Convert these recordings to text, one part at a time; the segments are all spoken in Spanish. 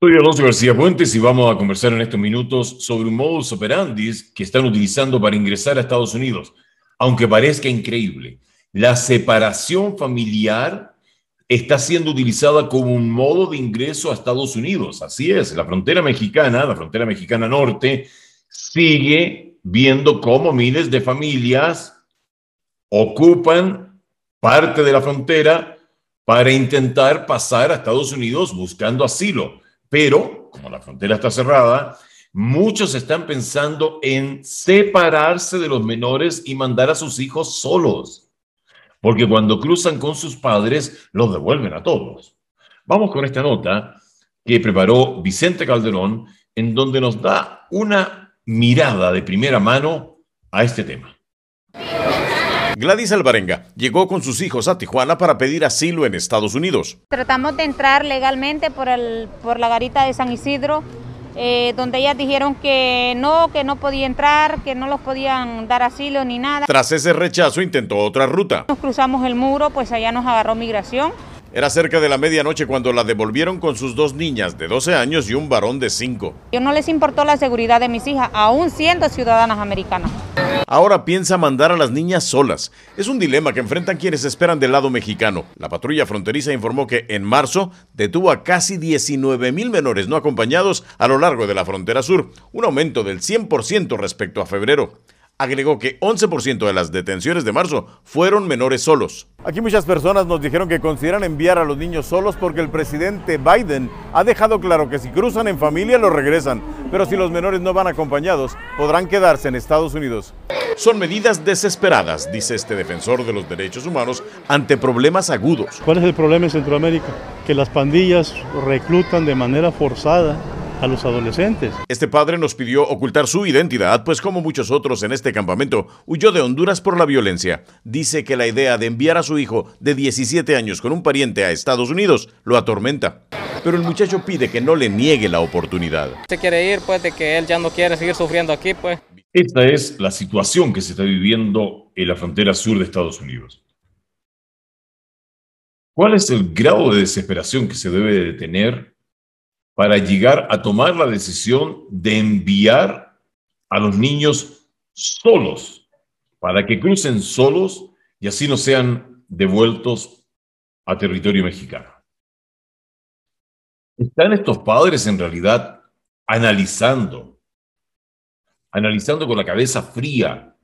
Soy Alonso García Puentes y vamos a conversar en estos minutos sobre un modus operandi que están utilizando para ingresar a Estados Unidos. Aunque parezca increíble, la separación familiar está siendo utilizada como un modo de ingreso a Estados Unidos. Así es, la frontera mexicana, la frontera mexicana norte, sigue viendo cómo miles de familias ocupan parte de la frontera para intentar pasar a Estados Unidos buscando asilo. Pero, como la frontera está cerrada, muchos están pensando en separarse de los menores y mandar a sus hijos solos. Porque cuando cruzan con sus padres, los devuelven a todos. Vamos con esta nota que preparó Vicente Calderón, en donde nos da una mirada de primera mano a este tema. Gladys Alvarenga llegó con sus hijos a Tijuana para pedir asilo en Estados Unidos. Tratamos de entrar legalmente por, el, por la garita de San Isidro, eh, donde ellas dijeron que no, que no podía entrar, que no los podían dar asilo ni nada. Tras ese rechazo intentó otra ruta. Nos cruzamos el muro, pues allá nos agarró migración. Era cerca de la medianoche cuando la devolvieron con sus dos niñas de 12 años y un varón de 5. Yo no les importó la seguridad de mis hijas, aún siendo ciudadanas americanas. Ahora piensa mandar a las niñas solas. Es un dilema que enfrentan quienes esperan del lado mexicano. La patrulla fronteriza informó que en marzo detuvo a casi 19 mil menores no acompañados a lo largo de la frontera sur, un aumento del 100% respecto a febrero agregó que 11% de las detenciones de marzo fueron menores solos. Aquí muchas personas nos dijeron que consideran enviar a los niños solos porque el presidente Biden ha dejado claro que si cruzan en familia los regresan, pero si los menores no van acompañados podrán quedarse en Estados Unidos. Son medidas desesperadas, dice este defensor de los derechos humanos, ante problemas agudos. ¿Cuál es el problema en Centroamérica? Que las pandillas reclutan de manera forzada a los adolescentes. Este padre nos pidió ocultar su identidad, pues como muchos otros en este campamento, huyó de Honduras por la violencia. Dice que la idea de enviar a su hijo de 17 años con un pariente a Estados Unidos lo atormenta. Pero el muchacho pide que no le niegue la oportunidad. Se quiere ir, pues, de que él ya no quiere seguir sufriendo aquí, pues. Esta es la situación que se está viviendo en la frontera sur de Estados Unidos. ¿Cuál es el grado de desesperación que se debe de tener para llegar a tomar la decisión de enviar a los niños solos, para que crucen solos y así no sean devueltos a territorio mexicano. ¿Están estos padres en realidad analizando, analizando con la cabeza fría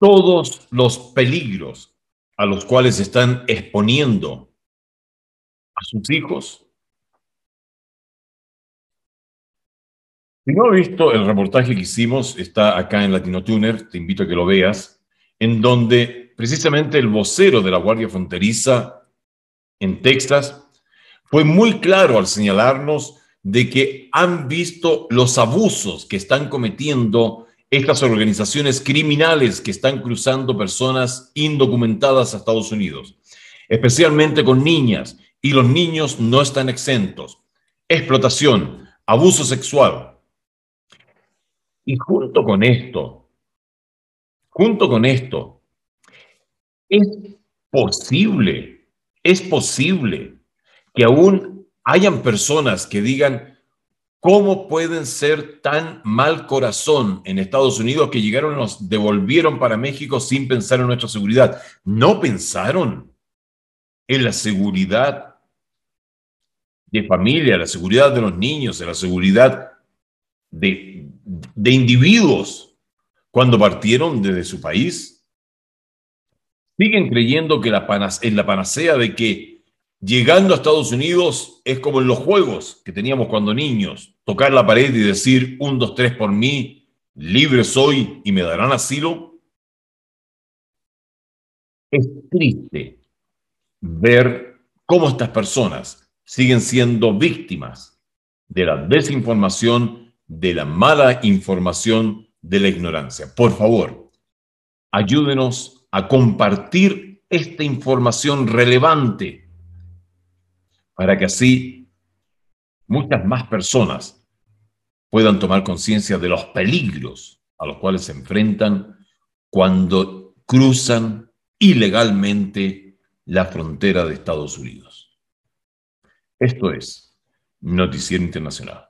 todos los peligros a los cuales están exponiendo a sus hijos? Si no has visto el reportaje que hicimos, está acá en Latino Tuner, te invito a que lo veas, en donde precisamente el vocero de la Guardia Fronteriza en Texas fue muy claro al señalarnos de que han visto los abusos que están cometiendo estas organizaciones criminales que están cruzando personas indocumentadas a Estados Unidos, especialmente con niñas, y los niños no están exentos. Explotación, abuso sexual, y junto con esto, junto con esto, es posible, es posible que aún hayan personas que digan, ¿cómo pueden ser tan mal corazón en Estados Unidos que llegaron nos devolvieron para México sin pensar en nuestra seguridad? No pensaron en la seguridad de familia, la seguridad de los niños, en la seguridad de, de individuos cuando partieron desde su país. Siguen creyendo que la en la panacea de que llegando a Estados Unidos es como en los juegos que teníamos cuando niños, tocar la pared y decir un, dos, tres por mí, libre soy y me darán asilo. Es triste ver cómo estas personas siguen siendo víctimas de la desinformación de la mala información, de la ignorancia. Por favor, ayúdenos a compartir esta información relevante para que así muchas más personas puedan tomar conciencia de los peligros a los cuales se enfrentan cuando cruzan ilegalmente la frontera de Estados Unidos. Esto es Noticiero Internacional.